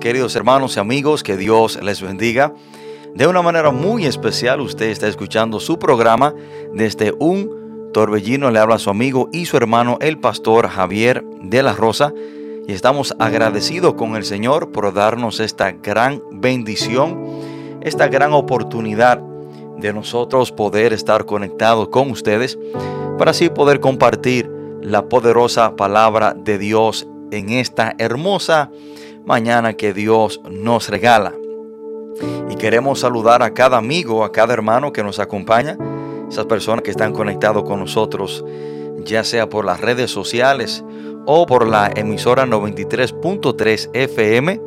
Queridos hermanos y amigos, que Dios les bendiga. De una manera muy especial, usted está escuchando su programa desde un torbellino. Le habla su amigo y su hermano, el pastor Javier de la Rosa. Y estamos agradecidos con el Señor por darnos esta gran bendición, esta gran oportunidad de nosotros poder estar conectados con ustedes para así poder compartir la poderosa palabra de Dios en esta hermosa mañana que Dios nos regala. Y queremos saludar a cada amigo, a cada hermano que nos acompaña, esas personas que están conectados con nosotros, ya sea por las redes sociales o por la emisora 93.3 FM,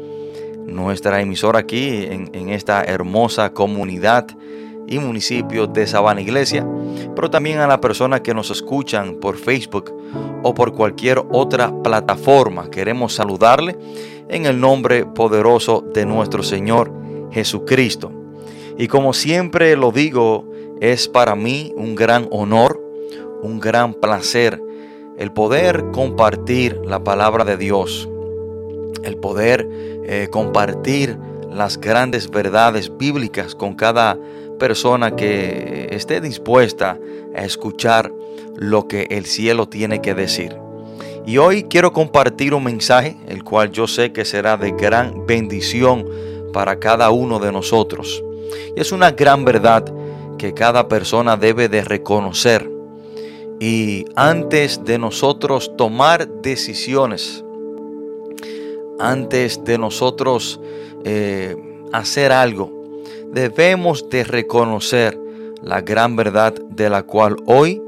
nuestra emisora aquí en, en esta hermosa comunidad y municipio de Sabana Iglesia, pero también a las personas que nos escuchan por Facebook o por cualquier otra plataforma. Queremos saludarle en el nombre poderoso de nuestro Señor Jesucristo. Y como siempre lo digo, es para mí un gran honor, un gran placer el poder compartir la palabra de Dios, el poder eh, compartir las grandes verdades bíblicas con cada persona que esté dispuesta a escuchar lo que el cielo tiene que decir. Y hoy quiero compartir un mensaje, el cual yo sé que será de gran bendición para cada uno de nosotros. Es una gran verdad que cada persona debe de reconocer. Y antes de nosotros tomar decisiones, antes de nosotros eh, hacer algo, debemos de reconocer la gran verdad de la cual hoy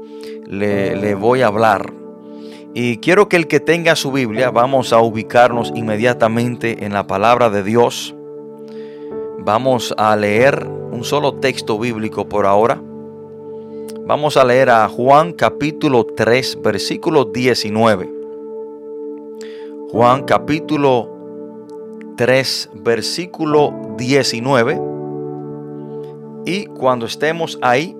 le voy a hablar. Y quiero que el que tenga su Biblia, vamos a ubicarnos inmediatamente en la palabra de Dios. Vamos a leer un solo texto bíblico por ahora. Vamos a leer a Juan capítulo 3, versículo 19. Juan capítulo 3, versículo 19. Y cuando estemos ahí,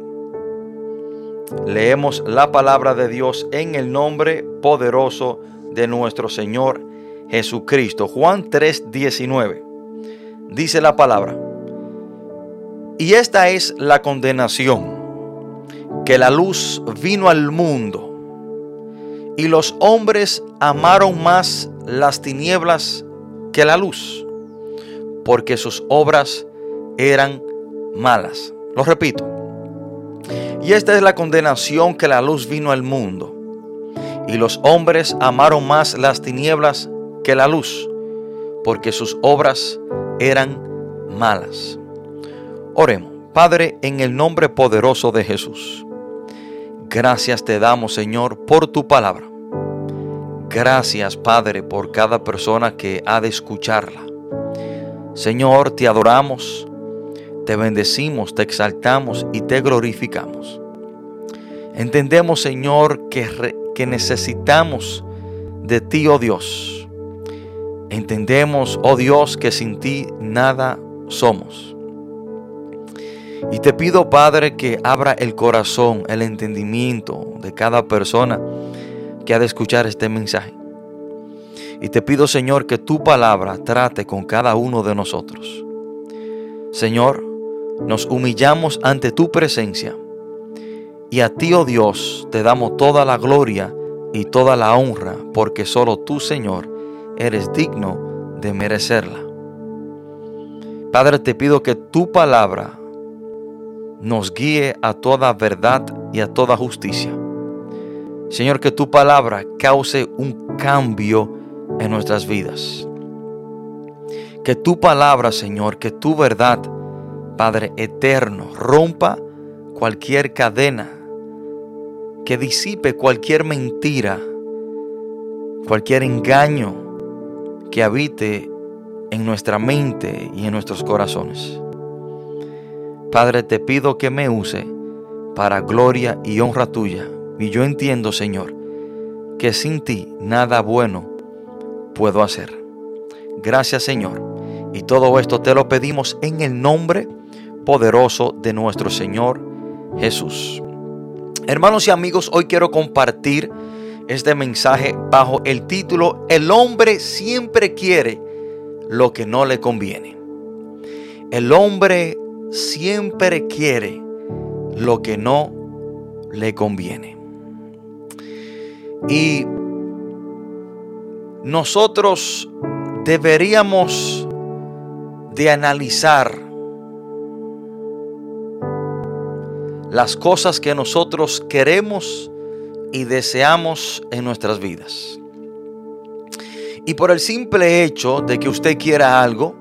leemos la palabra de Dios en el nombre poderoso de nuestro Señor Jesucristo. Juan 3:19 dice la palabra. Y esta es la condenación, que la luz vino al mundo y los hombres amaron más las tinieblas que la luz, porque sus obras eran malas. Lo repito. Y esta es la condenación que la luz vino al mundo. Y los hombres amaron más las tinieblas que la luz, porque sus obras eran malas. Oremos, Padre, en el nombre poderoso de Jesús. Gracias te damos, Señor, por tu palabra. Gracias, Padre, por cada persona que ha de escucharla. Señor, te adoramos, te bendecimos, te exaltamos y te glorificamos. Entendemos, Señor, que, que necesitamos de ti, oh Dios. Entendemos, oh Dios, que sin ti nada somos. Y te pido, Padre, que abra el corazón, el entendimiento de cada persona que ha de escuchar este mensaje. Y te pido, Señor, que tu palabra trate con cada uno de nosotros. Señor, nos humillamos ante tu presencia. Y a ti, oh Dios, te damos toda la gloria y toda la honra, porque solo tú, Señor, eres digno de merecerla. Padre, te pido que tu palabra nos guíe a toda verdad y a toda justicia. Señor, que tu palabra cause un cambio en nuestras vidas. Que tu palabra, Señor, que tu verdad, Padre eterno, rompa cualquier cadena que disipe cualquier mentira, cualquier engaño que habite en nuestra mente y en nuestros corazones. Padre, te pido que me use para gloria y honra tuya. Y yo entiendo, Señor, que sin ti nada bueno puedo hacer. Gracias, Señor. Y todo esto te lo pedimos en el nombre poderoso de nuestro Señor Jesús. Hermanos y amigos, hoy quiero compartir este mensaje bajo el título El hombre siempre quiere lo que no le conviene. El hombre siempre quiere lo que no le conviene. Y nosotros deberíamos de analizar las cosas que nosotros queremos y deseamos en nuestras vidas. Y por el simple hecho de que usted quiera algo,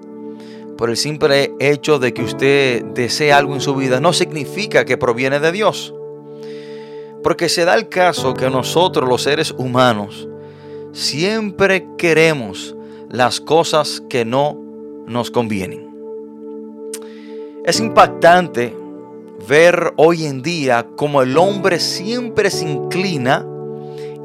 por el simple hecho de que usted desee algo en su vida, no significa que proviene de Dios. Porque se da el caso que nosotros los seres humanos siempre queremos las cosas que no nos convienen. Es impactante ver hoy en día como el hombre siempre se inclina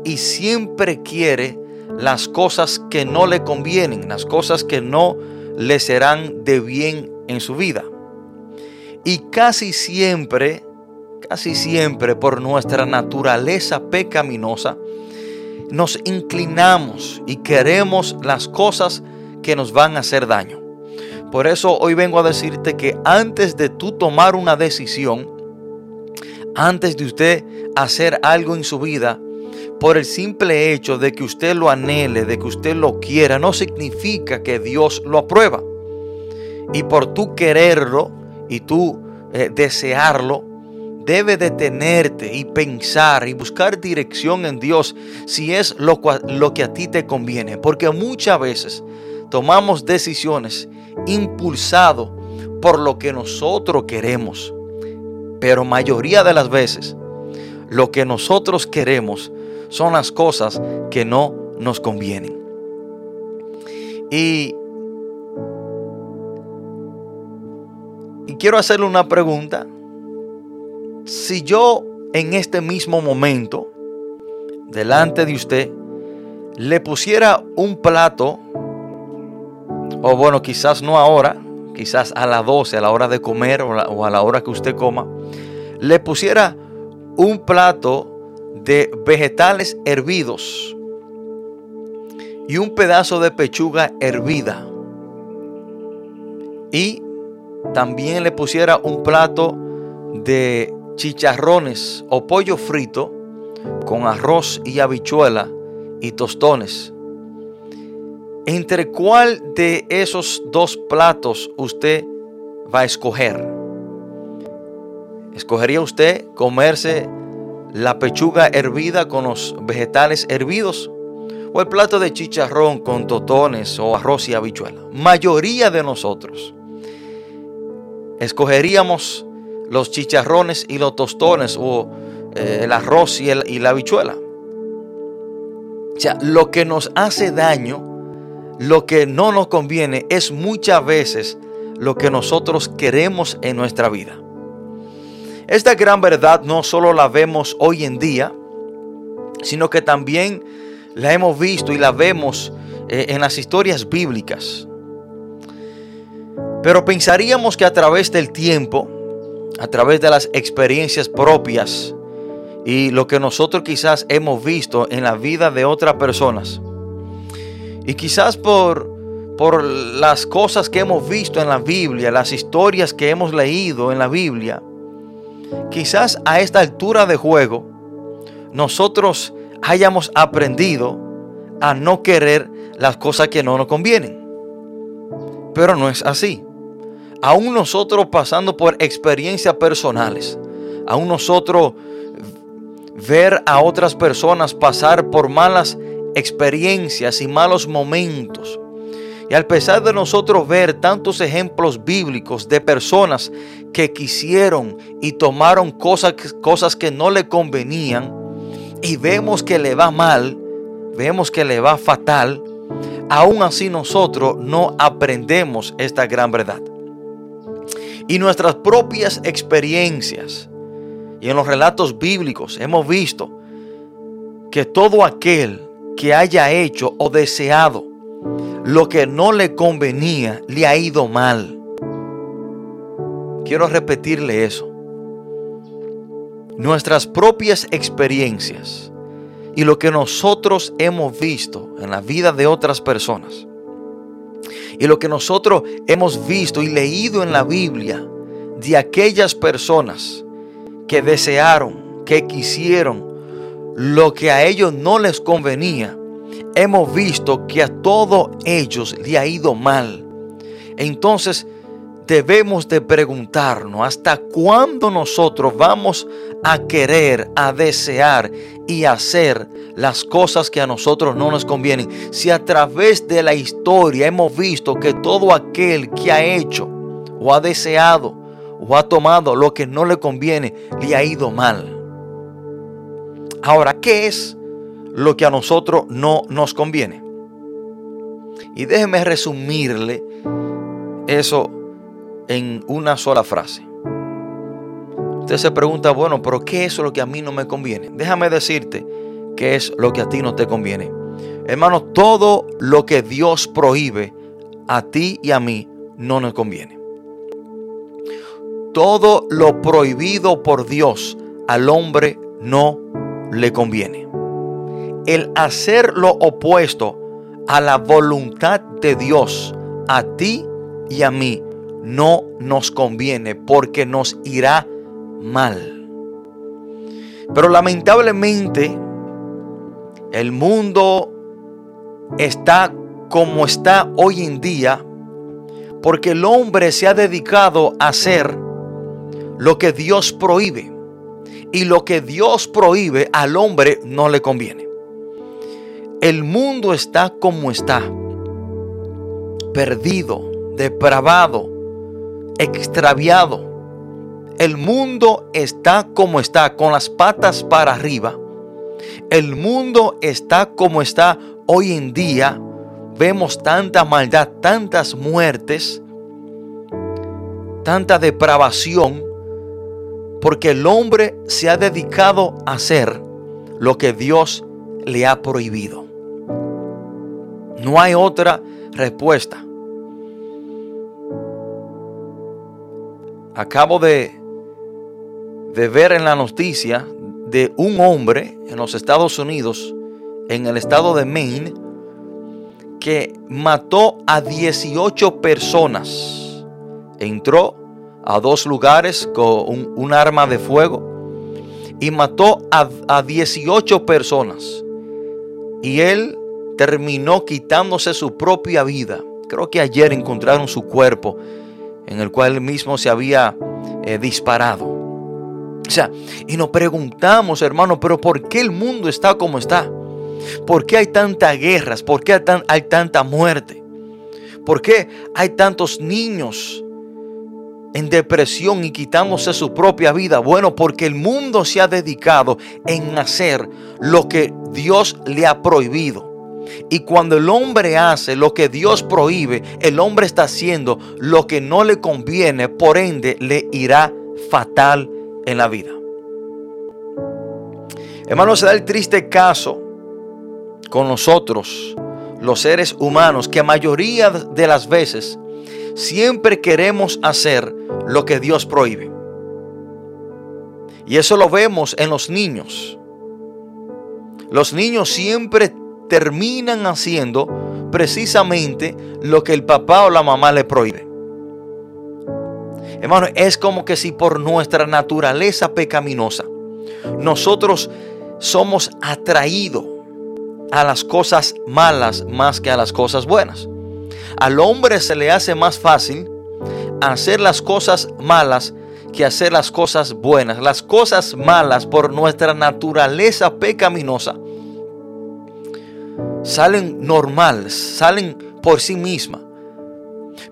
y siempre quiere las cosas que no le convienen, las cosas que no le serán de bien en su vida. Y casi siempre, casi siempre por nuestra naturaleza pecaminosa, nos inclinamos y queremos las cosas que nos van a hacer daño. Por eso hoy vengo a decirte que antes de tú tomar una decisión, antes de usted hacer algo en su vida, por el simple hecho de que usted lo anhele, de que usted lo quiera, no significa que Dios lo aprueba. Y por tú quererlo y tú eh, desearlo, debe detenerte y pensar y buscar dirección en Dios si es lo, lo que a ti te conviene. Porque muchas veces tomamos decisiones impulsado por lo que nosotros queremos. Pero mayoría de las veces lo que nosotros queremos son las cosas que no nos convienen. Y, y quiero hacerle una pregunta. Si yo en este mismo momento, delante de usted, le pusiera un plato, o bueno, quizás no ahora, quizás a las 12, a la hora de comer o a la hora que usted coma, le pusiera un plato de vegetales hervidos y un pedazo de pechuga hervida. Y también le pusiera un plato de chicharrones o pollo frito con arroz y habichuela y tostones. ¿Entre cuál de esos dos platos usted va a escoger? ¿Escogería usted comerse la pechuga hervida con los vegetales hervidos o el plato de chicharrón con totones o arroz y habichuela. Mayoría de nosotros escogeríamos los chicharrones y los tostones o eh, el arroz y, y la habichuela. O sea, lo que nos hace daño, lo que no nos conviene es muchas veces lo que nosotros queremos en nuestra vida. Esta gran verdad no solo la vemos hoy en día, sino que también la hemos visto y la vemos eh, en las historias bíblicas. Pero pensaríamos que a través del tiempo, a través de las experiencias propias y lo que nosotros quizás hemos visto en la vida de otras personas, y quizás por, por las cosas que hemos visto en la Biblia, las historias que hemos leído en la Biblia, quizás a esta altura de juego nosotros hayamos aprendido a no querer las cosas que no nos convienen. Pero no es así. Aún nosotros pasando por experiencias personales, aún nosotros ver a otras personas pasar por malas experiencias y malos momentos, y al pesar de nosotros ver tantos ejemplos bíblicos de personas que quisieron y tomaron cosas, cosas que no le convenían, y vemos que le va mal, vemos que le va fatal, aún así nosotros no aprendemos esta gran verdad. Y nuestras propias experiencias y en los relatos bíblicos hemos visto que todo aquel que haya hecho o deseado lo que no le convenía le ha ido mal. Quiero repetirle eso. Nuestras propias experiencias y lo que nosotros hemos visto en la vida de otras personas y lo que nosotros hemos visto y leído en la Biblia de aquellas personas que desearon, que quisieron lo que a ellos no les convenía, hemos visto que a todos ellos le ha ido mal. Entonces debemos de preguntarnos hasta cuándo nosotros vamos a querer, a desear y hacer las cosas que a nosotros no nos convienen. Si a través de la historia hemos visto que todo aquel que ha hecho o ha deseado o ha tomado lo que no le conviene, le ha ido mal. Ahora, ¿qué es lo que a nosotros no nos conviene? Y déjeme resumirle eso en una sola frase. Usted se pregunta, bueno, pero ¿qué es lo que a mí no me conviene? Déjame decirte qué es lo que a ti no te conviene. Hermano, todo lo que Dios prohíbe a ti y a mí no nos conviene. Todo lo prohibido por Dios al hombre no le conviene. El hacer lo opuesto a la voluntad de Dios a ti y a mí no nos conviene porque nos irá mal. Pero lamentablemente el mundo está como está hoy en día porque el hombre se ha dedicado a hacer lo que Dios prohíbe. Y lo que Dios prohíbe al hombre no le conviene. El mundo está como está. Perdido, depravado, extraviado. El mundo está como está, con las patas para arriba. El mundo está como está hoy en día. Vemos tanta maldad, tantas muertes, tanta depravación porque el hombre se ha dedicado a hacer lo que Dios le ha prohibido. No hay otra respuesta. Acabo de, de ver en la noticia de un hombre en los Estados Unidos, en el estado de Maine, que mató a 18 personas. Entró a dos lugares con un, arma de fuego y mató a, a 18 personas. Y él terminó quitándose su propia vida. Creo que ayer encontraron su cuerpo en el cual él mismo se había eh, disparado. O sea, y nos preguntamos, hermano, pero ¿por qué el mundo está como está? ¿Por qué hay tantas guerras? ¿Por qué hay, hay tanta muerte? ¿Por qué hay tantos niños en depresión y quitándose su propia vida? Bueno, porque el mundo se ha dedicado en hacer lo que Dios le ha prohibido. Y cuando el hombre hace lo que Dios prohíbe, el hombre está haciendo lo que no le conviene, por ende le irá fatal en la vida. Hermano, se da el triste caso con nosotros, los seres humanos, que a mayoría de las veces siempre queremos hacer lo que Dios prohíbe. Y eso lo vemos en los niños. Los niños siempre terminan haciendo precisamente lo que el papá o la mamá le prohíbe. Hermano, es como que si por nuestra naturaleza pecaminosa nosotros somos atraídos a las cosas malas más que a las cosas buenas. Al hombre se le hace más fácil hacer las cosas malas que hacer las cosas buenas. Las cosas malas por nuestra naturaleza pecaminosa salen normales, salen por sí mismas.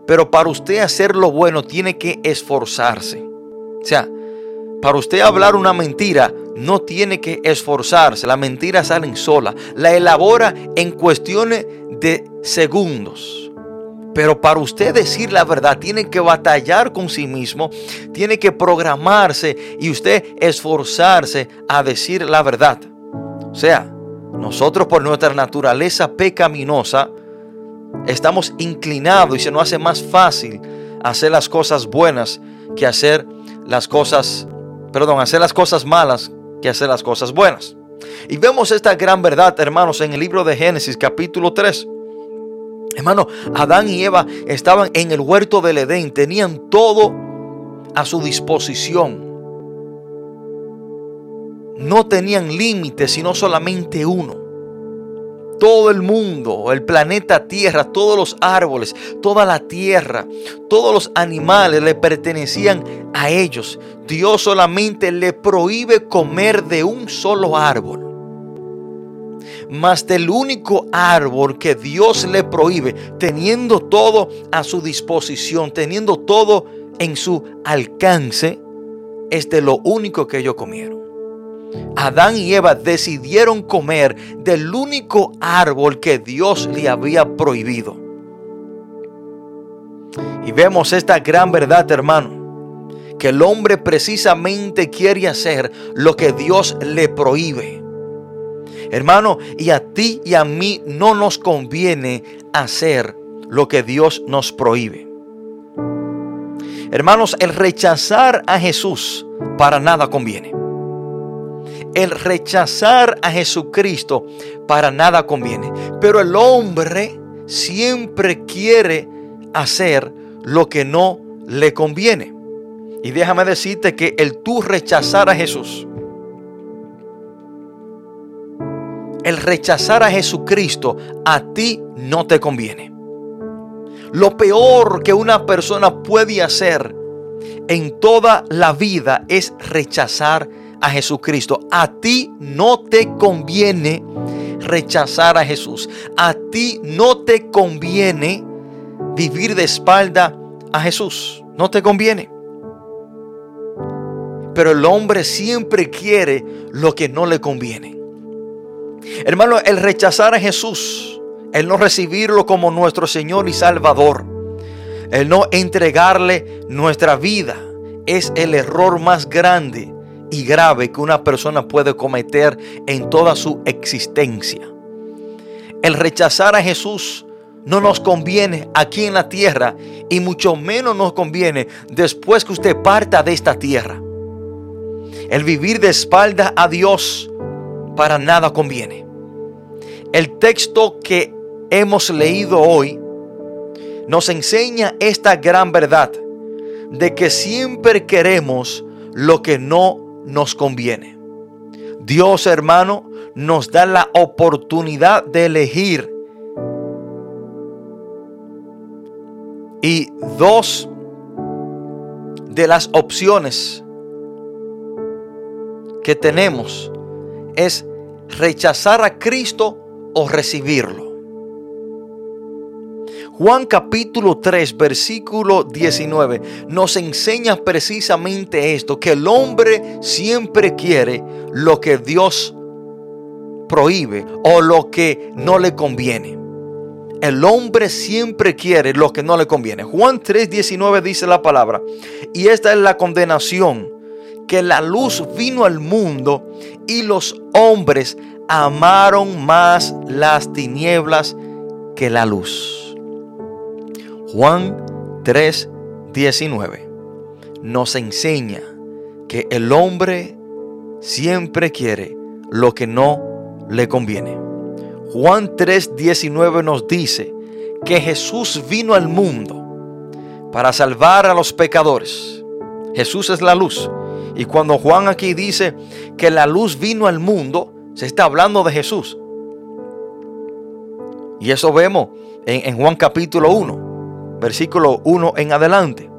Pero para usted hacer lo bueno tiene que esforzarse. O sea, Para usted hablar una mentira, no tiene que esforzarse. La mentira sale sola. La elabora en cuestiones de segundos. Pero para usted decir la verdad, tiene que batallar con sí mismo, tiene que programarse y usted esforzarse a decir la verdad. O sea, nosotros por nuestra naturaleza pecaminosa estamos inclinados y se nos hace más fácil hacer las cosas buenas que hacer las cosas, perdón, hacer las cosas malas que hacer las cosas buenas. Y vemos esta gran verdad, hermanos, en el libro de Génesis capítulo 3. Hermano, Adán y Eva estaban en el huerto del Edén, tenían todo a su disposición. No tenían límites, sino solamente uno. Todo el mundo, el planeta Tierra, todos los árboles, toda la tierra, todos los animales le pertenecían a ellos. Dios solamente le prohíbe comer de un solo árbol mas del único árbol que Dios le prohíbe, teniendo todo a su disposición, teniendo todo en su alcance, es de lo único que ellos comieron. Adán y Eva decidieron comer del único árbol que Dios le había prohibido. Y vemos esta gran verdad, hermano, que el hombre precisamente quiere hacer lo que Dios le prohíbe. Hermano, y a ti y a mí no nos conviene hacer lo que Dios nos prohíbe. Hermanos, el rechazar a Jesús para nada conviene. El rechazar a Jesucristo para nada conviene. Pero el hombre siempre quiere hacer lo que no le conviene. Y déjame decirte que el tú rechazar a Jesús el rechazar a Jesucristo a ti no te conviene. Lo peor que una persona puede hacer en toda la vida es rechazar a Jesucristo. A ti no te conviene rechazar a Jesús. A ti no te conviene vivir de espalda a Jesús. No te conviene. Pero el hombre siempre quiere lo que no le conviene. Hermano, el rechazar a Jesús, el no recibirlo como nuestro Señor y Salvador, el no entregarle nuestra vida, es el error más grande y grave que una persona puede cometer en toda su existencia. El rechazar a Jesús no nos conviene aquí en la tierra y mucho menos nos conviene después que usted parta de esta tierra. El vivir de espalda a Dios para nada conviene. El texto que hemos leído hoy nos enseña esta gran verdad de que siempre queremos lo que no nos conviene. Dios hermano nos da la oportunidad de elegir y dos de las opciones que tenemos es rechazar a Cristo o recibirlo. Juan capítulo 3, versículo 19 nos enseña precisamente esto, que el hombre siempre quiere lo que Dios prohíbe o lo que no le conviene. El hombre siempre quiere lo que no le conviene. Juan 3:19 dice la palabra, y esta es la condenación, que la luz vino al mundo y los hombres amaron más las tinieblas que la luz. Juan 3:19 nos enseña que el hombre siempre quiere lo que no le conviene. Juan 3:19 nos dice que Jesús vino al mundo para salvar a los pecadores. Jesús es la luz. Y cuando Juan aquí dice que la luz vino al mundo, se está hablando de Jesús. Y eso vemos en, Juan capítulo 1, versículo 1 en adelante.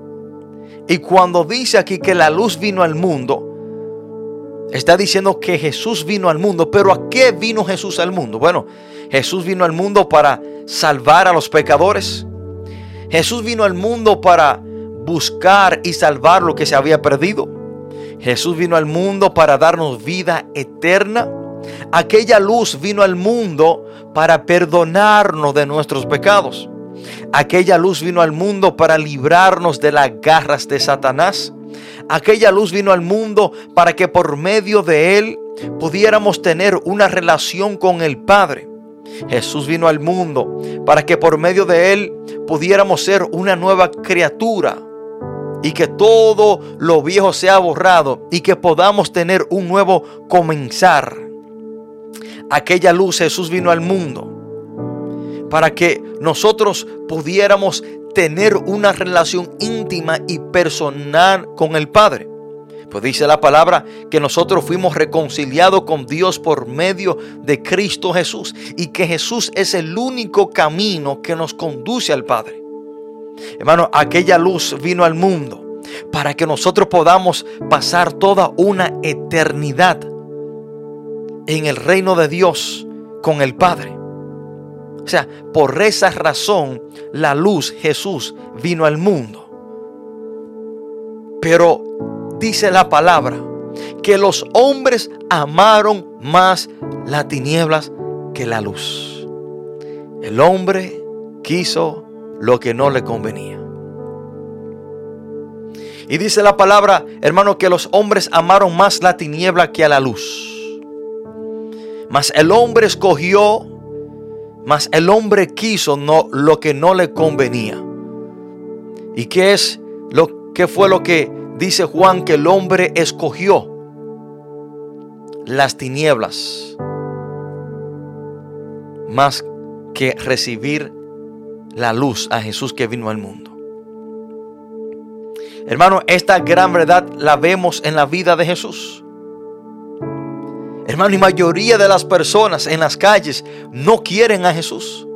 Y cuando dice aquí que la luz vino al mundo, está diciendo que Jesús vino al mundo. Pero ¿a qué vino Jesús al mundo? Bueno, Jesús vino al mundo para salvar a los pecadores. Jesús vino al mundo para buscar y salvar lo que se había perdido. Jesús vino al mundo para darnos vida eterna. Aquella luz vino al mundo para perdonarnos de nuestros pecados. Aquella luz vino al mundo para librarnos de las garras de Satanás. Aquella luz vino al mundo para que por medio de él pudiéramos tener una relación con el Padre. Jesús vino al mundo para que por medio de él pudiéramos ser una nueva criatura y que todo lo viejo sea borrado y que podamos tener un nuevo comenzar. Aquella luz Jesús vino al mundo para que nosotros pudiéramos tener una relación íntima y personal con el Padre. Pues dice la palabra que nosotros fuimos reconciliados con Dios por medio de Cristo Jesús y que Jesús es el único camino que nos conduce al Padre. Hermano, aquella luz vino al mundo para que nosotros podamos pasar toda una eternidad en el reino de Dios con el Padre. O sea, por esa razón la luz Jesús vino al mundo. Pero dice la palabra que los hombres amaron más las tinieblas que la luz. El hombre quiso lo que no le convenía. Y dice la palabra, hermano, que los hombres amaron más la tiniebla que a la luz. Mas el hombre escogió, mas el hombre quiso no, lo que no le convenía. ¿Y qué es lo que fue lo que dice Juan que el hombre escogió? Las tinieblas más que recibir la luz a Jesús que vino al mundo. Hermano, esta gran verdad la vemos en la vida de Jesús. Hermano, y mayoría de las personas en las calles no quieren a Jesús.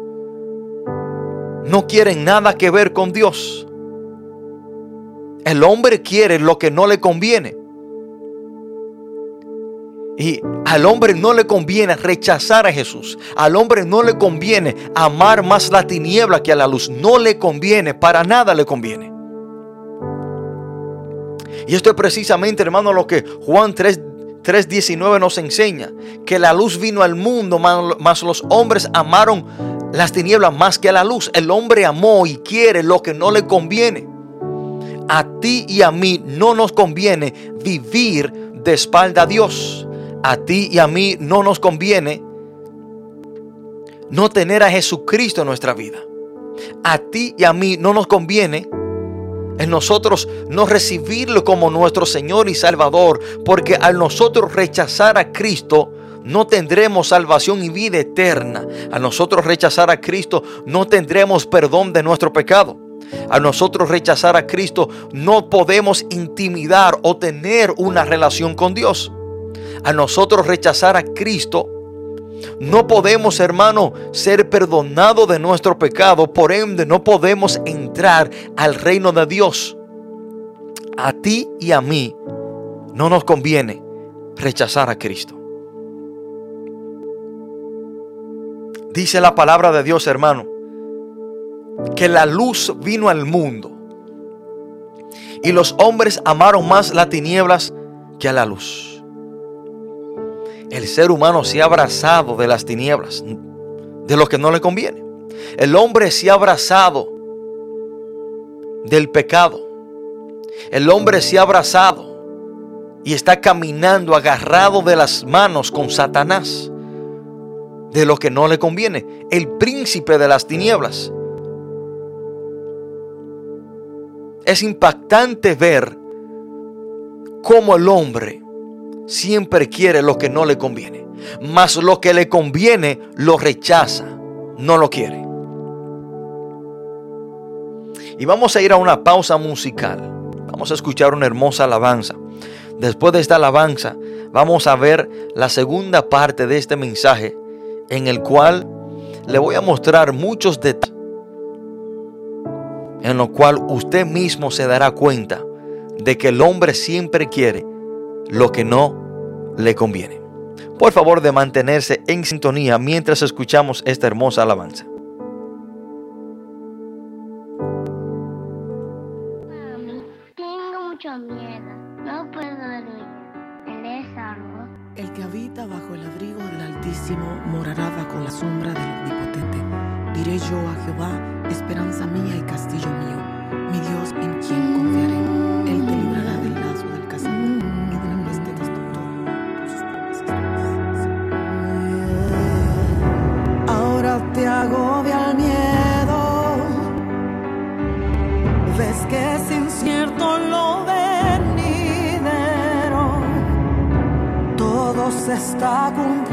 No quieren nada que ver con Dios. El hombre quiere lo que no le conviene. Y al hombre no le conviene rechazar a Jesús. Al hombre no le conviene amar más la tiniebla que a la luz. No le conviene, para nada le conviene. Y esto es precisamente, hermano, lo que Juan 3, 3.19 nos enseña. Que la luz vino al mundo, más los hombres amaron las tinieblas más que a la luz. El hombre amó y quiere lo que no le conviene. A ti y a mí no nos conviene vivir de espalda a Dios. A ti y a mí no nos conviene no tener a Jesucristo en nuestra vida. A ti y a mí no nos conviene en nosotros no recibirlo como nuestro Señor y Salvador, porque al nosotros rechazar a Cristo, no tendremos salvación y vida eterna. A nosotros rechazar a Cristo, no tendremos perdón de nuestro pecado. A nosotros rechazar a Cristo, no podemos intimidar o tener una relación con Dios. A nosotros rechazar a Cristo, no podemos, hermano, ser perdonados de nuestro pecado. Por ende, no podemos entrar al reino de Dios. A ti y a mí no nos conviene rechazar a Cristo. Dice la palabra de Dios, hermano, que la luz vino al mundo y los hombres amaron más las tinieblas que a la luz el ser humano se ha abrazado de las tinieblas, de lo que no le conviene. El hombre se ha abrazado del pecado. El hombre se ha abrazado y está caminando agarrado de las manos con Satanás, de lo que no le conviene, el príncipe de las tinieblas. Es impactante ver cómo el hombre siempre quiere lo que no le conviene. Mas lo que le conviene lo rechaza, no lo quiere. Y vamos a ir a una pausa musical. Vamos a escuchar una hermosa alabanza. Después de esta alabanza, vamos a ver la segunda parte de este mensaje en el cual le voy a mostrar muchos detalles en lo cual usted mismo se dará cuenta de que el hombre siempre quiere lo que no le conviene. Por favor de mantenerse en sintonía mientras escuchamos esta hermosa alabanza. você está com.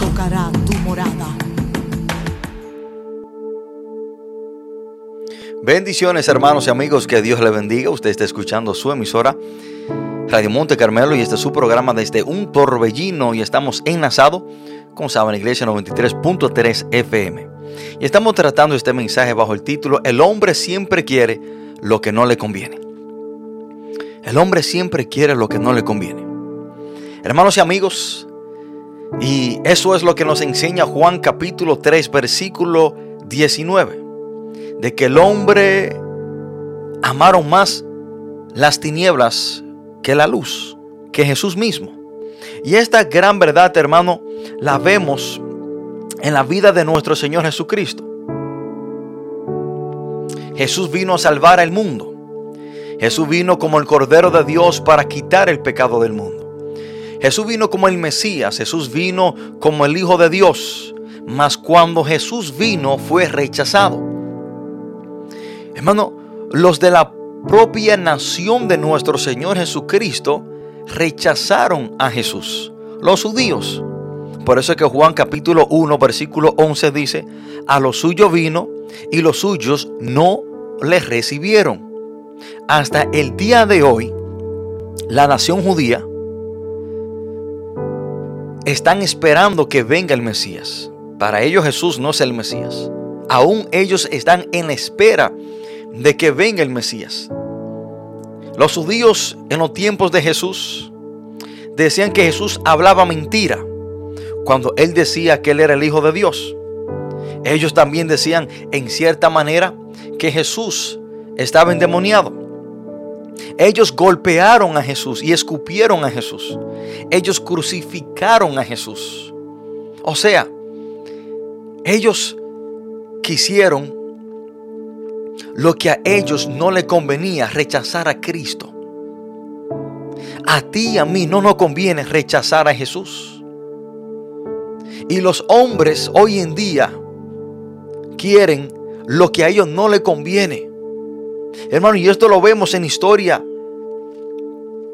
tocará tu morada. Bendiciones hermanos y amigos, que Dios le bendiga. Usted está escuchando su emisora Radio Monte Carmelo y este es su programa desde un torbellino y estamos enlazados con Saban Iglesia 93.3 FM. Y estamos tratando este mensaje bajo el título El hombre siempre quiere lo que no le conviene. El hombre siempre quiere lo que no le conviene. Hermanos y amigos, y eso es lo que nos enseña Juan capítulo 3, versículo 19. De que el hombre amaron más las tinieblas que la luz, que Jesús mismo. Y esta gran verdad, hermano, la vemos en la vida de nuestro Señor Jesucristo. Jesús vino a salvar al mundo. Jesús vino como el Cordero de Dios para quitar el pecado del mundo. Jesús vino como el Mesías, Jesús vino como el Hijo de Dios, mas cuando Jesús vino fue rechazado. Hermano, los de la propia nación de nuestro Señor Jesucristo rechazaron a Jesús, los judíos. Por eso es que Juan capítulo 1 versículo 11 dice, a lo suyo vino y los suyos no le recibieron. Hasta el día de hoy, la nación judía están esperando que venga el Mesías. Para ellos Jesús no es el Mesías. Aún ellos están en espera de que venga el Mesías. Los judíos en los tiempos de Jesús decían que Jesús hablaba mentira cuando él decía que él era el Hijo de Dios. Ellos también decían en cierta manera que Jesús estaba endemoniado. Ellos golpearon a Jesús y escupieron a Jesús. Ellos crucificaron a Jesús. O sea, ellos quisieron lo que a ellos no le convenía, rechazar a Cristo. A ti y a mí no nos conviene rechazar a Jesús. Y los hombres hoy en día quieren lo que a ellos no le conviene. Hermano, y esto lo vemos en historia,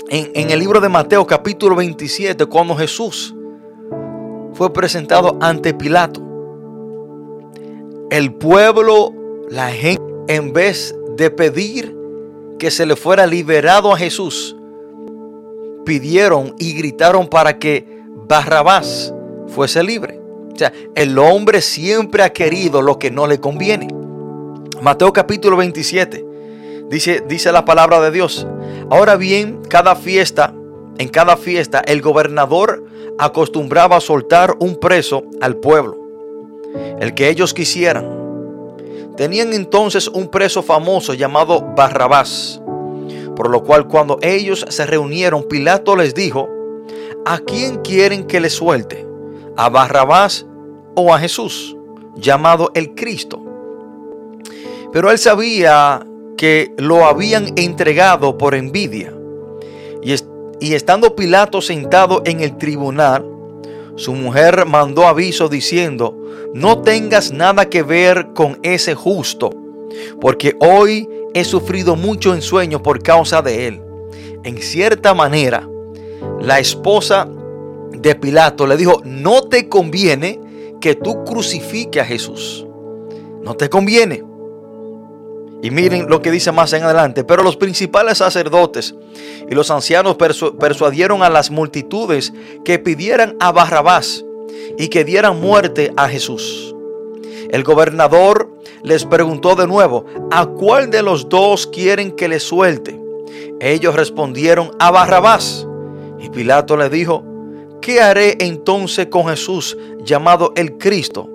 en, el libro de Mateo capítulo 27, cuando Jesús fue presentado ante Pilato. El pueblo, la gente, en vez de pedir que se le fuera liberado a Jesús, pidieron y gritaron para que Barrabás fuese libre. O sea, el hombre siempre ha querido lo que no le conviene. Mateo capítulo 27 dice, dice la palabra de Dios. Ahora bien, cada fiesta, en cada fiesta, el gobernador acostumbraba a soltar un preso al pueblo, el que ellos quisieran. Tenían entonces un preso famoso llamado Barrabás, por lo cual cuando ellos se reunieron, Pilato les dijo, ¿a quién quieren que le suelte? ¿A Barrabás o a Jesús, llamado el Cristo? Pero él sabía que lo habían entregado por envidia. Y, est y estando Pilato sentado en el tribunal, su mujer mandó aviso diciendo, no tengas nada que ver con ese justo, porque hoy he sufrido mucho en sueño por causa de él. En cierta manera, la esposa de Pilato le dijo, no te conviene que tú crucifiques a Jesús. No te conviene. Y miren lo que dice más en adelante. Pero los principales sacerdotes y los ancianos persu persuadieron a las multitudes que pidieran a Barrabás y que dieran muerte a Jesús. El gobernador les preguntó de nuevo, ¿a cuál de los dos quieren que le suelte? Ellos respondieron, a Barrabás. Y Pilato le dijo, ¿qué haré entonces con Jesús llamado el Cristo?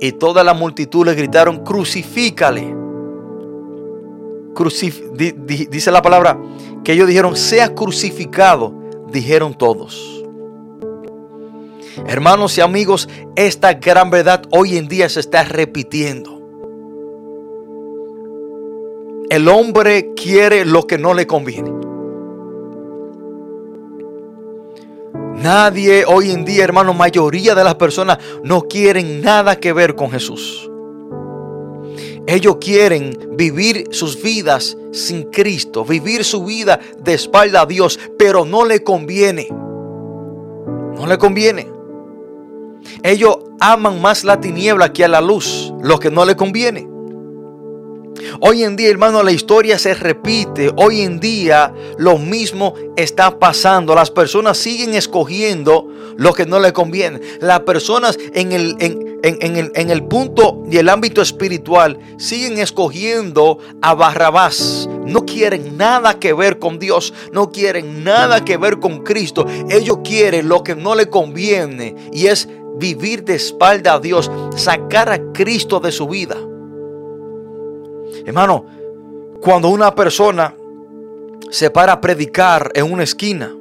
Y toda la multitud le gritaron, crucifícale. Di, dice la palabra que ellos dijeron, sea crucificado, dijeron todos. Hermanos y amigos, esta gran verdad hoy en día se está repitiendo. El hombre quiere lo que no le conviene. Nadie hoy en día, hermano, mayoría de las personas no quieren nada que ver con Jesús. Ellos quieren vivir sus vidas sin Cristo, vivir su vida de espalda a Dios, pero no le conviene. No le conviene. Ellos aman más la tiniebla que a la luz, lo que no le conviene. Hoy en día, hermano, la historia se repite. Hoy en día lo mismo está pasando. Las personas siguen escogiendo lo que no le conviene. Las personas en el, en, el, el punto y el ámbito espiritual siguen escogiendo a Barrabás. No quieren nada que ver con Dios. No quieren nada que ver con Cristo. Ellos quieren lo que no le conviene. Y es vivir de espalda a Dios. Sacar a Cristo de su vida. Hermano, cuando una persona se para a predicar en una esquina,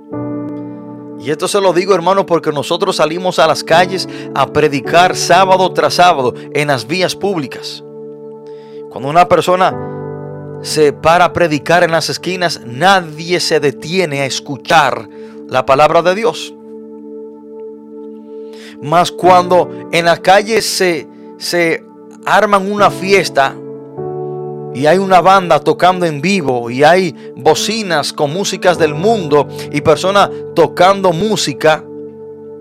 y esto se lo digo hermano porque nosotros salimos a las calles a predicar sábado tras sábado en las vías públicas. Cuando una persona se para a predicar en las esquinas, nadie se detiene a escuchar la palabra de Dios. Mas cuando en las calles se, se arman una fiesta y hay una banda tocando en vivo y hay bocinas con músicas del mundo y personas tocando música,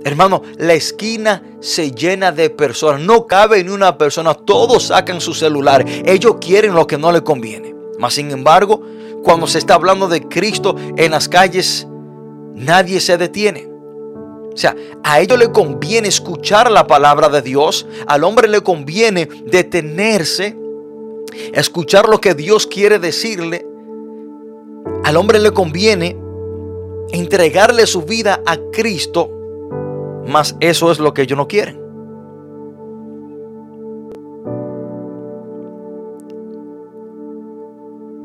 hermano, la esquina se llena de personas. No cabe ni una persona, todos sacan su celular. Ellos quieren lo que no les conviene. Mas sin embargo, cuando se está hablando de Cristo en las calles, nadie se detiene. O sea, a ellos le conviene escuchar la palabra de Dios, al hombre le conviene detenerse, escuchar lo que Dios quiere decirle, al hombre le conviene entregarle su vida a Cristo, mas eso es lo que ellos no quieren.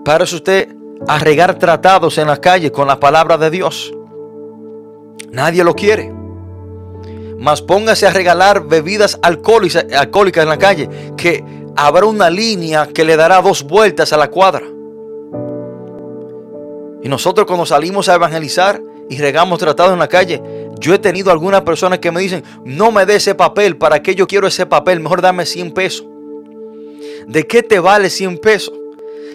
Para usted a regar tratados en la calle con la palabra de Dios. Nadie lo quiere. Mas póngase a regalar bebidas alcohólicas en la calle, que habrá una línea que le dará dos vueltas a la cuadra. Y nosotros cuando salimos a evangelizar y regamos tratados en la calle, yo he tenido algunas personas que me dicen, no me dé ese papel, ¿para qué yo quiero ese papel? Mejor dame 100 pesos. ¿De qué te vale 100 pesos?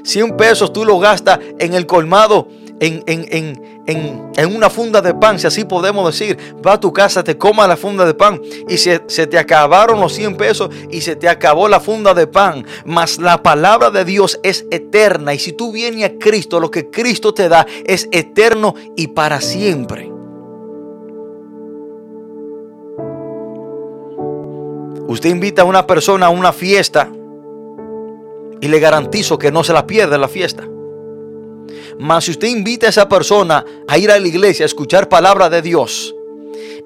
100 pesos tú lo gastas en el colmado, en, en, en, en, una funda de pan, si así podemos decir. Va a tu casa, te coma la funda de pan y se, se te acabaron los 100 pesos y se te acabó la funda de pan. Mas la palabra de Dios es eterna y si tú vienes a Cristo, lo que Cristo te da es eterno y para siempre. Usted invita a una persona a una fiesta y le garantizo que no se la pierde la fiesta. Mas si usted invita a esa persona a ir a la iglesia a escuchar palabra de Dios,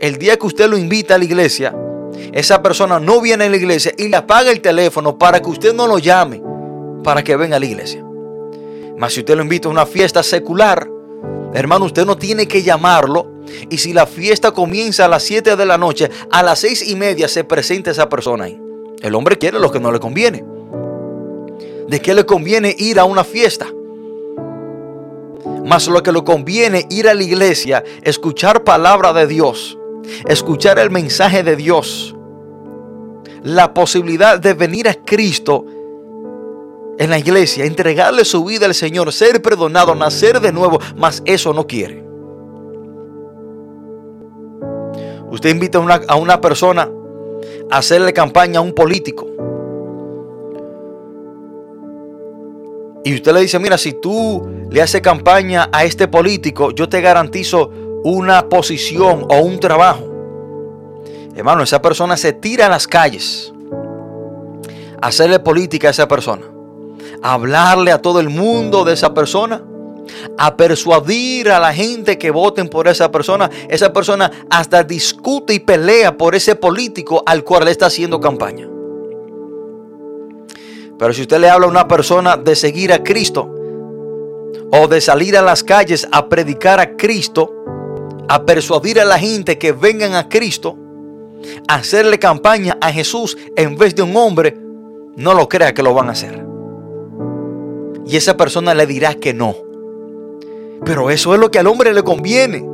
el día que usted lo invita a la iglesia, esa persona no viene a la iglesia y le apaga el teléfono para que usted no lo llame para que venga a la iglesia. Mas si usted lo invita a una fiesta secular, hermano, usted no tiene que llamarlo. Y si la fiesta comienza a las 7 de la noche, a las 6 y media se presenta esa persona ahí. El hombre quiere lo que no le conviene. ¿De qué le conviene ir a una fiesta? Más lo que le conviene ir a la iglesia, escuchar palabra de Dios, escuchar el mensaje de Dios, la posibilidad de venir a Cristo en la iglesia, entregarle su vida al Señor, ser perdonado, nacer de nuevo, mas eso no quiere. Usted invita a una, a una persona a hacerle campaña a un político. Y usted le dice, mira, si tú le haces campaña a este político, yo te garantizo una posición o un trabajo. Hermano, esa persona se tira a las calles a hacerle política a esa persona. A hablarle a todo el mundo de esa persona. A persuadir a la gente que voten por esa persona. Esa persona hasta discute y pelea por ese político al cual le está haciendo campaña. Pero si usted le habla a una persona de seguir a Cristo o de salir a las calles a predicar a Cristo, a persuadir a la gente que vengan a Cristo, a hacerle campaña a Jesús en vez de un hombre, no lo crea que lo van a hacer. Y esa persona le dirá que no. Pero eso es lo que al hombre le conviene.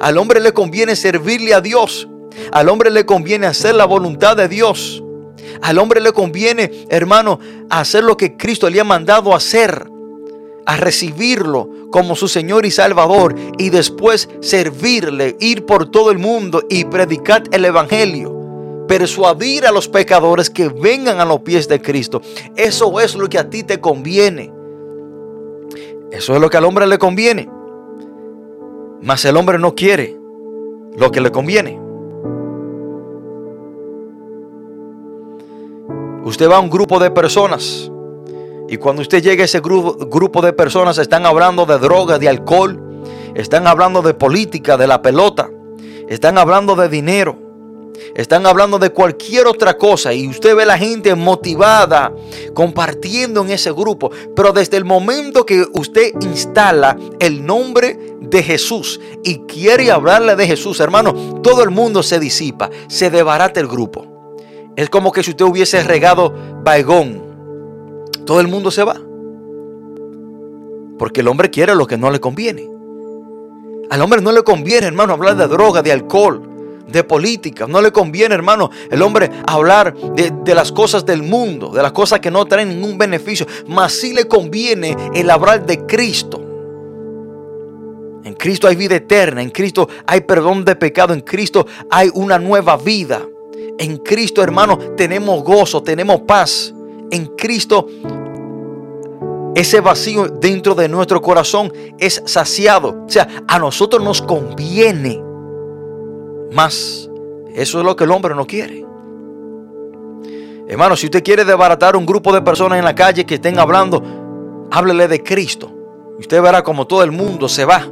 Al hombre le conviene servirle a Dios. Al hombre le conviene hacer la voluntad de Dios. Al hombre le conviene, hermano, hacer lo que Cristo le ha mandado hacer. A recibirlo como su Señor y Salvador. Y después servirle, ir por todo el mundo y predicar el Evangelio. Persuadir a los pecadores que vengan a los pies de Cristo. Eso es lo que a ti te conviene. Eso es lo que al hombre le conviene. Mas el hombre no quiere lo que le conviene. Usted va a un grupo de personas y cuando usted llega a ese grupo, de personas están hablando de droga, de alcohol, están hablando de política, de la pelota, están hablando de dinero, están hablando de cualquier otra cosa y usted ve la gente motivada compartiendo en ese grupo. Pero desde el momento que usted instala el nombre de Jesús y quiere hablarle de Jesús, hermano, todo el mundo se disipa, se debarata el grupo. Es como que si usted hubiese regado baigón. Todo el mundo se va. Porque el hombre quiere lo que no le conviene. Al hombre no le conviene, hermano, hablar de droga, de alcohol, de política. No le conviene, hermano, el hombre hablar de, las cosas del mundo, de las cosas que no traen ningún beneficio. Mas sí le conviene el hablar de Cristo. En Cristo hay vida eterna, en Cristo hay perdón de pecado, en Cristo hay una nueva vida. En Cristo, hermano, tenemos gozo, tenemos paz. En Cristo ese vacío dentro de nuestro corazón es saciado. O sea, a nosotros nos conviene. Más, eso es lo que el hombre no quiere. Hermano, si usted quiere desbaratar un grupo de personas en la calle que estén hablando, háblele de Cristo. Usted verá como todo el mundo se va.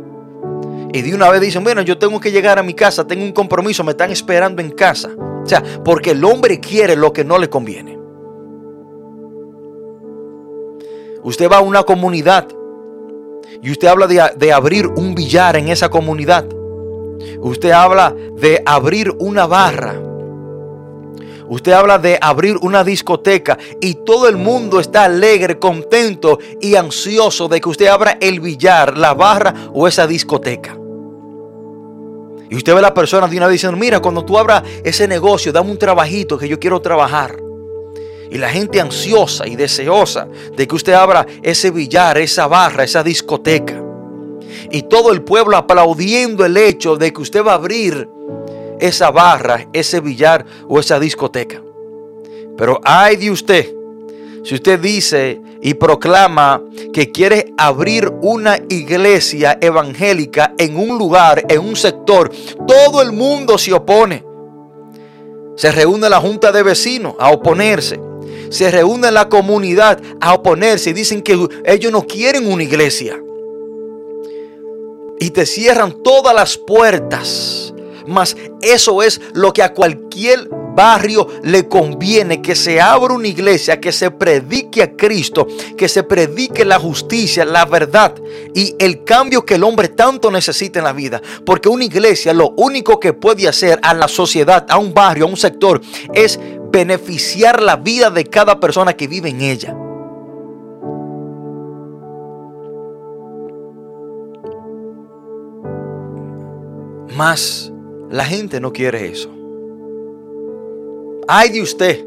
Y de una vez dicen, bueno, yo tengo que llegar a mi casa, tengo un compromiso, me están esperando en casa. O sea, porque el hombre quiere lo que no le conviene. Usted va a una comunidad y usted habla de, de, abrir un billar en esa comunidad. Usted habla de abrir una barra. Usted habla de abrir una discoteca y todo el mundo está alegre, contento y ansioso de que usted abra el billar, la barra o esa discoteca. Y usted ve a la persona de una vez diciendo, mira, cuando tú abras ese negocio, dame un trabajito que yo quiero trabajar. Y la gente ansiosa y deseosa de que usted abra ese billar, esa barra, esa discoteca. Y todo el pueblo aplaudiendo el hecho de que usted va a abrir esa barra, ese billar o esa discoteca. Pero ay de usted, si usted dice y proclama que quiere abrir una iglesia evangélica en un lugar, en un sector, todo el mundo se opone. Se reúne la junta de vecinos a oponerse se reúne la comunidad a oponerse y dicen que ellos no quieren una iglesia. Y te cierran todas las puertas. Mas eso es lo que a cualquier barrio le conviene, que se abra una iglesia, que se predique a Cristo, que se predique la justicia, la verdad y el cambio que el hombre tanto necesita en la vida. Porque una iglesia lo único que puede hacer a la sociedad, a un barrio, a un sector, es beneficiar la vida de cada persona que vive en ella. Más la gente no quiere eso. Ay de usted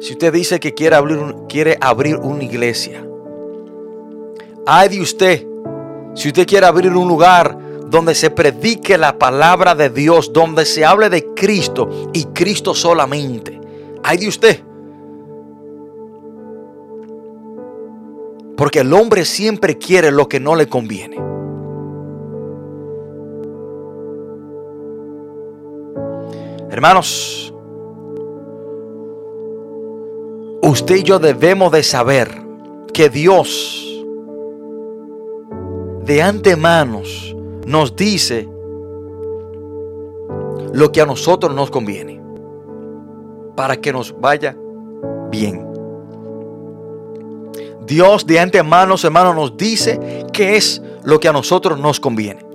si usted dice que quiere abrir, un, quiere abrir una iglesia. Ay de usted si usted quiere abrir un lugar donde se predique la palabra de Dios, donde se hable de Cristo y Cristo solamente. Ay de usted. Porque el hombre siempre quiere lo que no le conviene. Hermanos, usted y yo debemos de saber que Dios de antemano nos dice lo que a nosotros nos conviene para que nos vaya bien. Dios de antemano, hermanos, nos dice qué es lo que a nosotros nos conviene.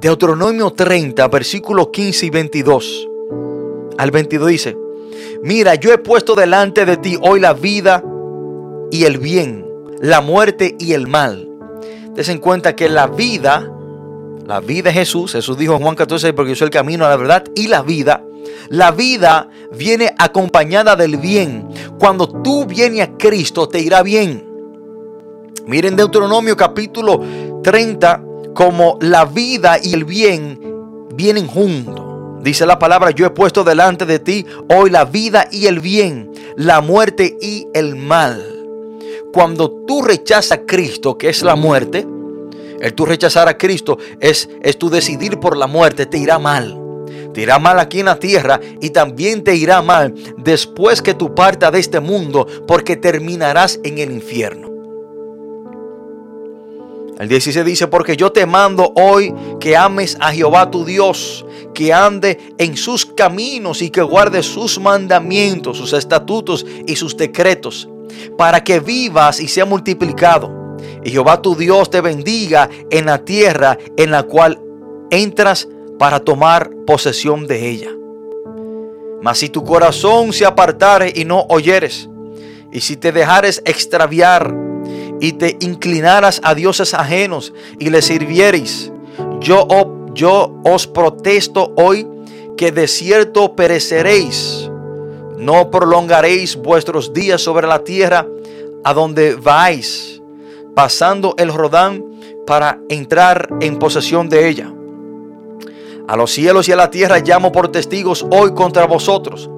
Deuteronomio 30, versículos 15 y 22. Al 22 dice, mira, yo he puesto delante de ti hoy la vida y el bien, la muerte y el mal. Des en cuenta que la vida, la vida es Jesús, Jesús dijo en Juan 14, porque yo soy el camino a la verdad y la vida. La vida viene acompañada del bien. Cuando tú vienes a Cristo te irá bien. Miren Deuteronomio capítulo 30, como la vida y el bien vienen juntos. Dice la palabra, yo he puesto delante de ti hoy la vida y el bien, la muerte y el mal. Cuando tú rechazas a Cristo, que es la muerte, el tú rechazar a Cristo es, es tu decidir por la muerte, te irá mal. Te irá mal aquí en la tierra y también te irá mal después que tú partas de este mundo porque terminarás en el infierno. El 16 dice, porque yo te mando hoy que ames a Jehová tu Dios, que ande en sus caminos y que guarde sus mandamientos, sus estatutos y sus decretos, para que vivas y sea multiplicado. Y Jehová tu Dios te bendiga en la tierra en la cual entras para tomar posesión de ella. Mas si tu corazón se apartare y no oyeres, Y si te dejares extraviar y te inclinaras a dioses ajenos y les sirviereis, yo, yo os protesto hoy que de cierto pereceréis. No prolongaréis vuestros días sobre la tierra a donde vais, pasando el Jordán para entrar en posesión de ella. A los cielos y a la tierra llamo por testigos hoy contra vosotros,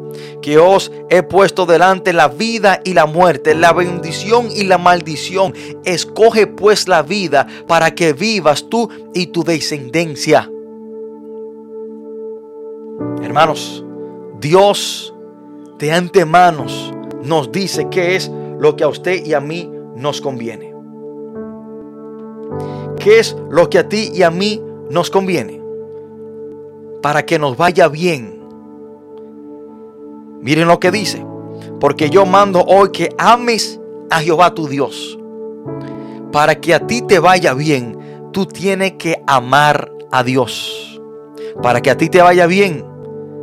que os he puesto delante la vida y la muerte, la bendición y la maldición. Escoge pues la vida para que vivas tú y tu descendencia. Hermanos, Dios de antemano nos dice qué es lo que a usted y a mí nos conviene. ¿Qué es lo que a ti y a mí nos conviene? Para que nos vaya bien. Miren lo que dice. Porque yo mando hoy que ames a Jehová tu Dios. Para que a ti te vaya bien, tú tienes que amar a Dios. Para que a ti te vaya bien,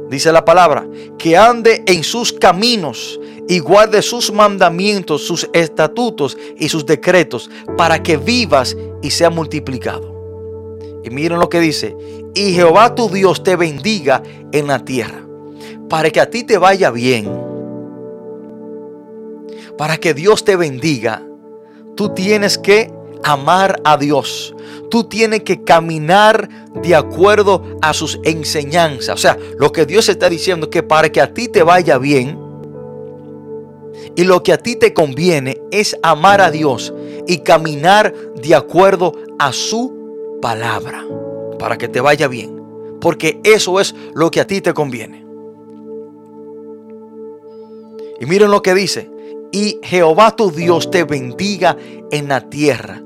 dice la palabra, que ande en sus caminos y guarde sus mandamientos, sus estatutos y sus decretos, para que vivas y sea multiplicado. Y miren lo que dice, y Jehová tu Dios te bendiga en la tierra, para que a ti te vaya bien, para que Dios te bendiga, tú tienes que amar a Dios. Tú tienes que caminar de acuerdo a sus enseñanzas. O sea, lo que Dios está diciendo es que para que a ti te vaya bien y lo que a ti te conviene es amar a Dios y caminar de acuerdo a su palabra. Para que te vaya bien. Porque eso es lo que a ti te conviene. Miren lo que dice. Y Jehová tu Dios te bendiga en la tierra.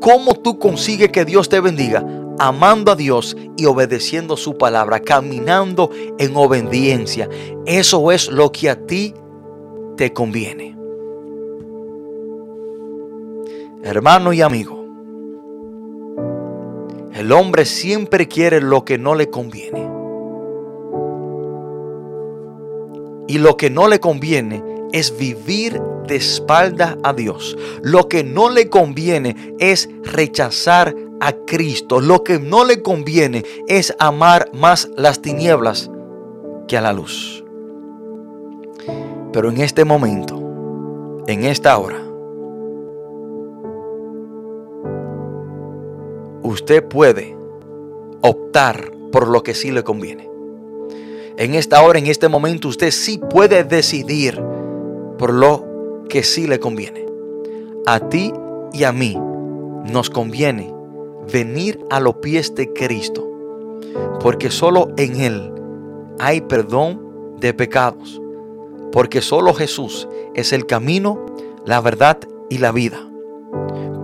¿Cómo tú consigues que Dios te bendiga? Amando a Dios y obedeciendo su palabra, caminando en obediencia. Eso es lo que a ti te conviene. Hermano y amigo, el hombre siempre quiere lo que no le conviene. Y lo que no le conviene es vivir de espalda a Dios. Lo que no le conviene es rechazar a Cristo. Lo que no le conviene es amar más las tinieblas que a la luz. Pero en este momento, en esta hora, usted puede optar por lo que sí le conviene. En esta hora, en este momento, usted sí puede decidir por lo que sí le conviene. A ti y a mí nos conviene venir a los pies de Cristo, porque solo en Él hay perdón de pecados, porque solo Jesús es el camino, la verdad y la vida.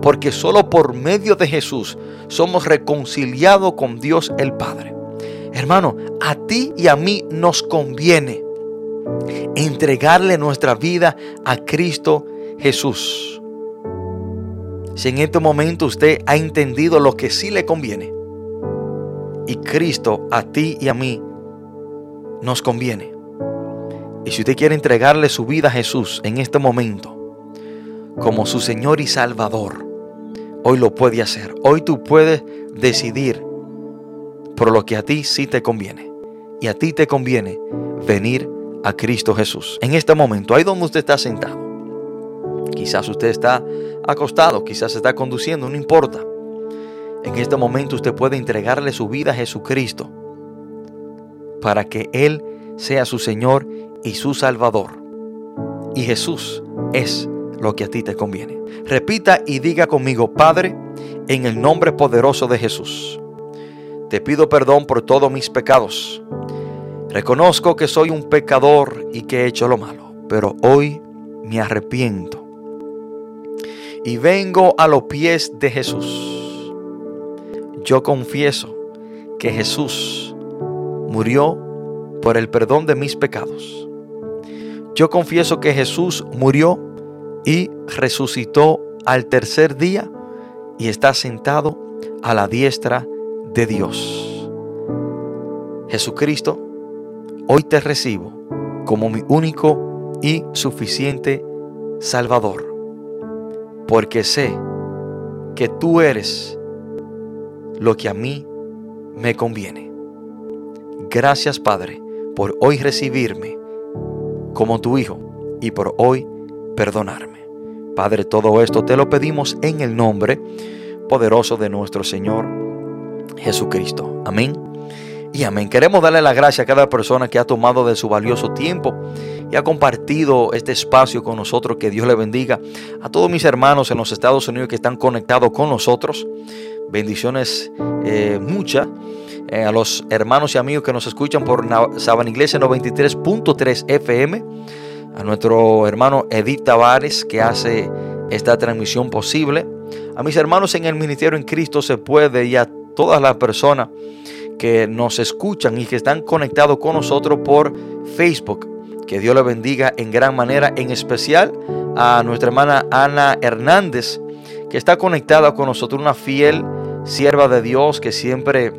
Porque solo por medio de Jesús somos reconciliados con Dios el Padre. Hermano, a ti y a mí nos conviene entregarle nuestra vida a Cristo Jesús. Si en este momento usted ha entendido lo que sí le conviene, y Cristo a ti y a mí nos conviene. Y si usted quiere entregarle su vida a Jesús en este momento, como su Señor y Salvador, hoy lo puede hacer. Hoy tú puedes decidir por lo que a ti sí te conviene. Y a ti te conviene venir a Cristo Jesús. En este momento, ahí donde usted está sentado. Quizás usted está acostado, quizás está conduciendo, no importa. En este momento usted puede entregarle su vida a Jesucristo para que Él sea su Señor y su Salvador. Y Jesús es lo que a ti te conviene. Repita y diga conmigo, Padre, en el nombre poderoso de Jesús. Te pido perdón por todos mis pecados. Reconozco que soy un pecador y que he hecho lo malo, pero hoy me arrepiento. Y vengo a los pies de Jesús. Yo confieso que Jesús murió por el perdón de mis pecados. Yo confieso que Jesús murió y resucitó al tercer día y está sentado a la diestra de Dios. Jesucristo, hoy te recibo como mi único y suficiente Salvador, porque sé que tú eres lo que a mí me conviene. Gracias Padre por hoy recibirme como tu Hijo y por hoy perdonarme. Padre, todo esto te lo pedimos en el nombre poderoso de nuestro Señor Jesucristo. Amén. Y amén. Queremos darle la gracia a cada persona que ha tomado de su valioso tiempo y ha compartido este espacio con nosotros. Que Dios le bendiga. A todos mis hermanos en los Estados Unidos que están conectados con nosotros. Bendiciones eh, muchas. Eh, a los hermanos y amigos que nos escuchan por Saban Iglesia 93.3 FM. A nuestro hermano Edith Tavares que hace esta transmisión posible. A mis hermanos en el Ministerio en Cristo se puede y a todas las personas que nos escuchan y que están conectados con nosotros por Facebook. Que Dios le bendiga en gran manera, en especial a nuestra hermana Ana Hernández, que está conectada con nosotros, una fiel sierva de Dios que siempre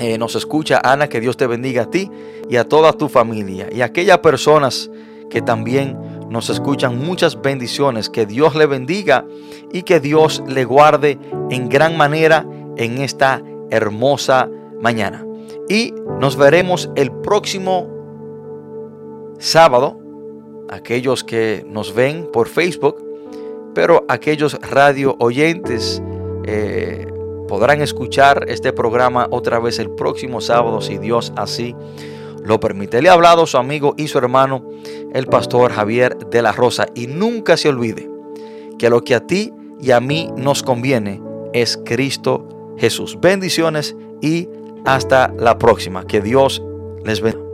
eh, nos escucha. Ana, que Dios te bendiga a ti y a toda tu familia. Y a aquellas personas que también nos escuchan, muchas bendiciones. Que Dios le bendiga y que Dios le guarde en gran manera en esta hermosa mañana. Y nos veremos el próximo sábado. Aquellos que nos ven por Facebook, pero aquellos radio oyentes eh, podrán escuchar este programa otra vez el próximo sábado, si Dios así lo permite. Le ha hablado su amigo y su hermano, el pastor Javier de la Rosa. Y nunca se olvide que lo que a ti y a mí nos conviene es Cristo Jesús. Bendiciones y hasta la próxima. Que Dios les bendiga.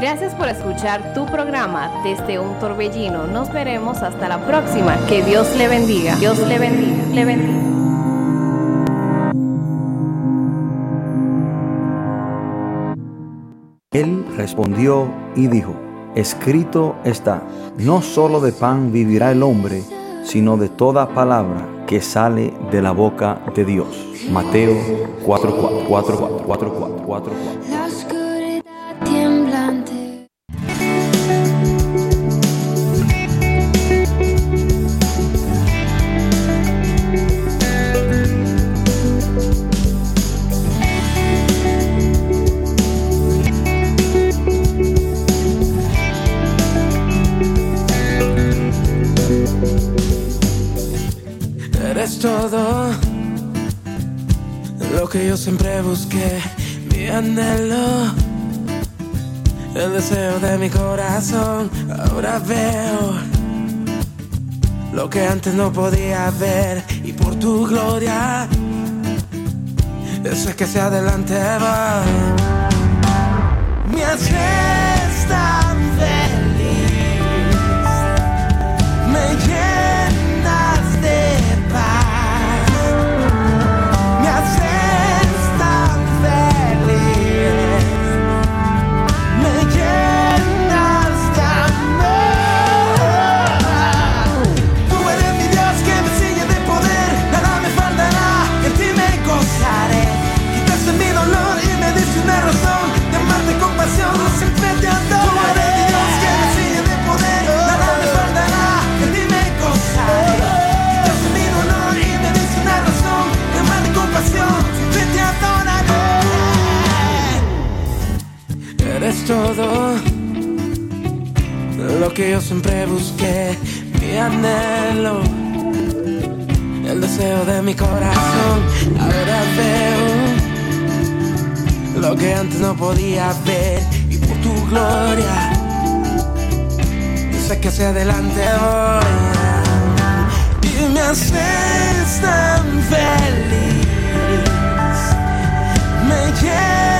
Gracias por escuchar tu programa desde un torbellino. Nos veremos hasta la próxima. Que Dios le bendiga. Dios le bendiga. Le bendiga. Él respondió y dijo, escrito está, no solo de pan vivirá el hombre, sino de toda palabra que sale de la boca de Dios. Mateo 4, 4, 4, 4, 4, 4, 4. 4. Ahora veo lo que antes no podía ver y por tu gloria, eso es que hacia adelante va. Me haces Eres todo. Lo que yo siempre busqué, mi anhelo, el deseo de mi corazón. Ahora veo lo que antes no podía ver y por tu gloria, sé que hacia adelante voy. Y me haces tan feliz, me llenas